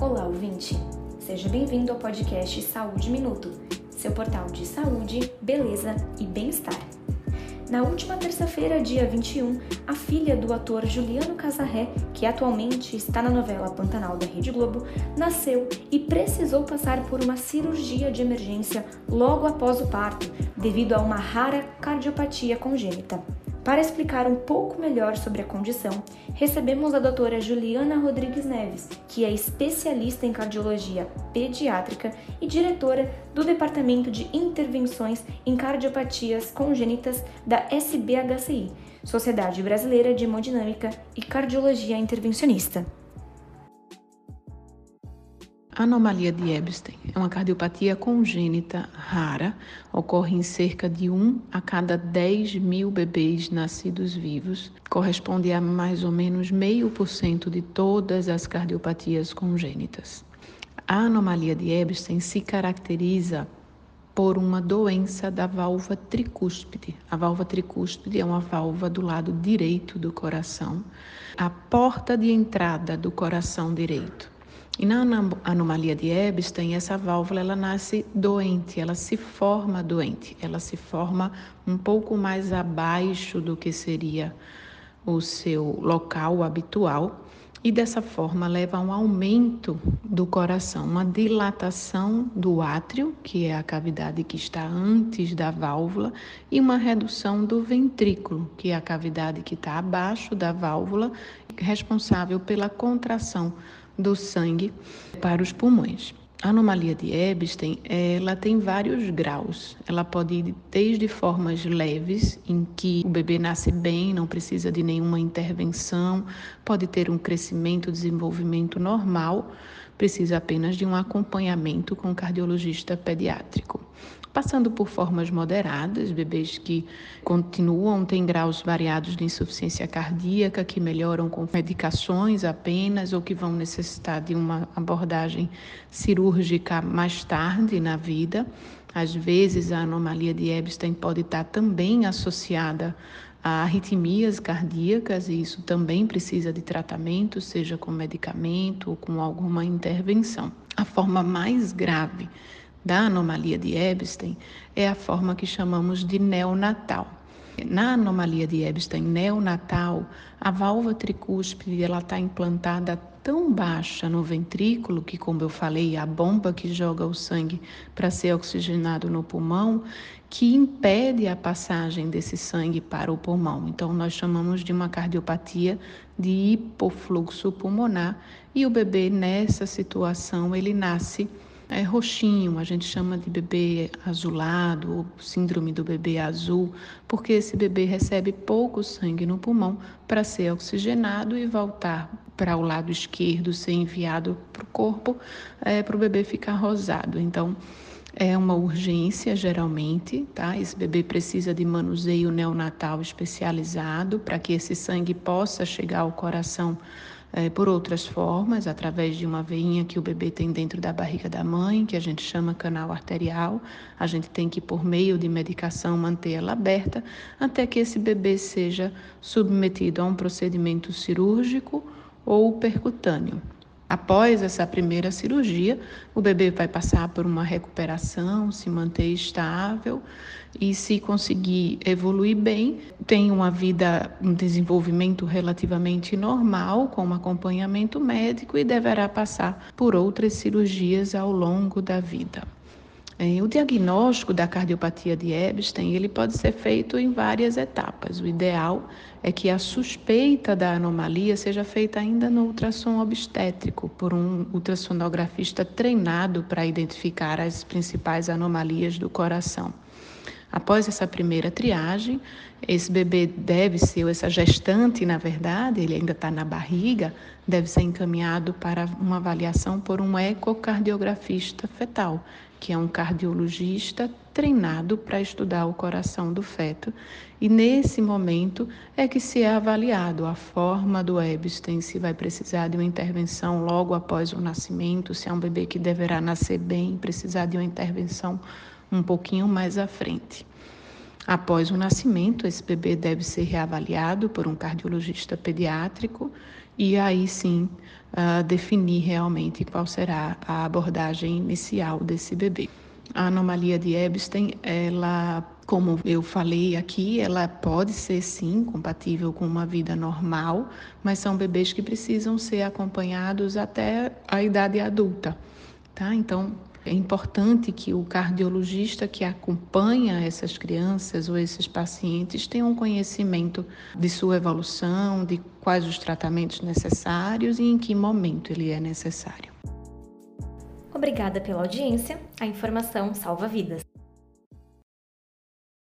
Olá, ouvinte! Seja bem-vindo ao podcast Saúde Minuto, seu portal de saúde, beleza e bem-estar. Na última terça-feira, dia 21, a filha do ator Juliano Casarré, que atualmente está na novela Pantanal da Rede Globo, nasceu e precisou passar por uma cirurgia de emergência logo após o parto, devido a uma rara cardiopatia congênita. Para explicar um pouco melhor sobre a condição, recebemos a doutora Juliana Rodrigues Neves, que é especialista em cardiologia pediátrica e diretora do Departamento de Intervenções em Cardiopatias Congênitas da SBHCI, Sociedade Brasileira de Hemodinâmica e Cardiologia Intervencionista. Anomalia de Ebstein é uma cardiopatia congênita rara, ocorre em cerca de 1 a cada 10 mil bebês nascidos vivos, corresponde a mais ou menos meio por cento de todas as cardiopatias congênitas. A anomalia de Ebstein se caracteriza por uma doença da válvula tricúspide. A válvula tricúspide é uma válvula do lado direito do coração, a porta de entrada do coração direito. E na anomalia de Ebstein, essa válvula ela nasce doente, ela se forma doente, ela se forma um pouco mais abaixo do que seria o seu local habitual e dessa forma leva a um aumento do coração, uma dilatação do átrio, que é a cavidade que está antes da válvula, e uma redução do ventrículo, que é a cavidade que está abaixo da válvula, responsável pela contração do sangue para os pulmões. A anomalia de Ebstein, ela tem vários graus. Ela pode ir desde formas leves, em que o bebê nasce bem, não precisa de nenhuma intervenção, pode ter um crescimento, desenvolvimento normal, precisa apenas de um acompanhamento com o cardiologista pediátrico passando por formas moderadas, bebês que continuam, têm graus variados de insuficiência cardíaca, que melhoram com medicações apenas ou que vão necessitar de uma abordagem cirúrgica mais tarde na vida. Às vezes, a anomalia de Ebstein pode estar também associada a arritmias cardíacas e isso também precisa de tratamento, seja com medicamento ou com alguma intervenção. A forma mais grave da anomalia de Ebstein é a forma que chamamos de neonatal. Na anomalia de Ebstein neonatal, a válvula tricúspide ela está implantada tão baixa no ventrículo que, como eu falei, a bomba que joga o sangue para ser oxigenado no pulmão, que impede a passagem desse sangue para o pulmão. Então, nós chamamos de uma cardiopatia de hipofluxo pulmonar e o bebê nessa situação ele nasce é roxinho, a gente chama de bebê azulado, ou síndrome do bebê azul, porque esse bebê recebe pouco sangue no pulmão para ser oxigenado e voltar para o lado esquerdo, ser enviado para o corpo, é, para o bebê ficar rosado. Então, é uma urgência geralmente, tá? Esse bebê precisa de manuseio neonatal especializado para que esse sangue possa chegar ao coração é, por outras formas, através de uma veinha que o bebê tem dentro da barriga da mãe, que a gente chama canal arterial. A gente tem que, por meio de medicação, manter ela aberta até que esse bebê seja submetido a um procedimento cirúrgico ou percutâneo. Após essa primeira cirurgia, o bebê vai passar por uma recuperação, se manter estável e, se conseguir evoluir bem, tem uma vida, um desenvolvimento relativamente normal, com um acompanhamento médico e deverá passar por outras cirurgias ao longo da vida. É, o diagnóstico da cardiopatia de Ebstein ele pode ser feito em várias etapas. O ideal é que a suspeita da anomalia seja feita ainda no ultrassom obstétrico por um ultrassonografista treinado para identificar as principais anomalias do coração. Após essa primeira triagem, esse bebê deve ser, ou essa gestante, na verdade, ele ainda está na barriga, deve ser encaminhado para uma avaliação por um ecocardiografista fetal, que é um cardiologista treinado para estudar o coração do feto. E nesse momento é que se é avaliado a forma do Ebstein, se vai precisar de uma intervenção logo após o nascimento, se é um bebê que deverá nascer bem, precisar de uma intervenção um pouquinho mais à frente. Após o nascimento, esse bebê deve ser reavaliado por um cardiologista pediátrico e aí sim uh, definir realmente qual será a abordagem inicial desse bebê. A anomalia de Epstein, ela, como eu falei aqui, ela pode ser sim compatível com uma vida normal, mas são bebês que precisam ser acompanhados até a idade adulta, tá? Então, é importante que o cardiologista que acompanha essas crianças ou esses pacientes tenha um conhecimento de sua evolução, de quais os tratamentos necessários e em que momento ele é necessário. Obrigada pela audiência. A informação salva vidas.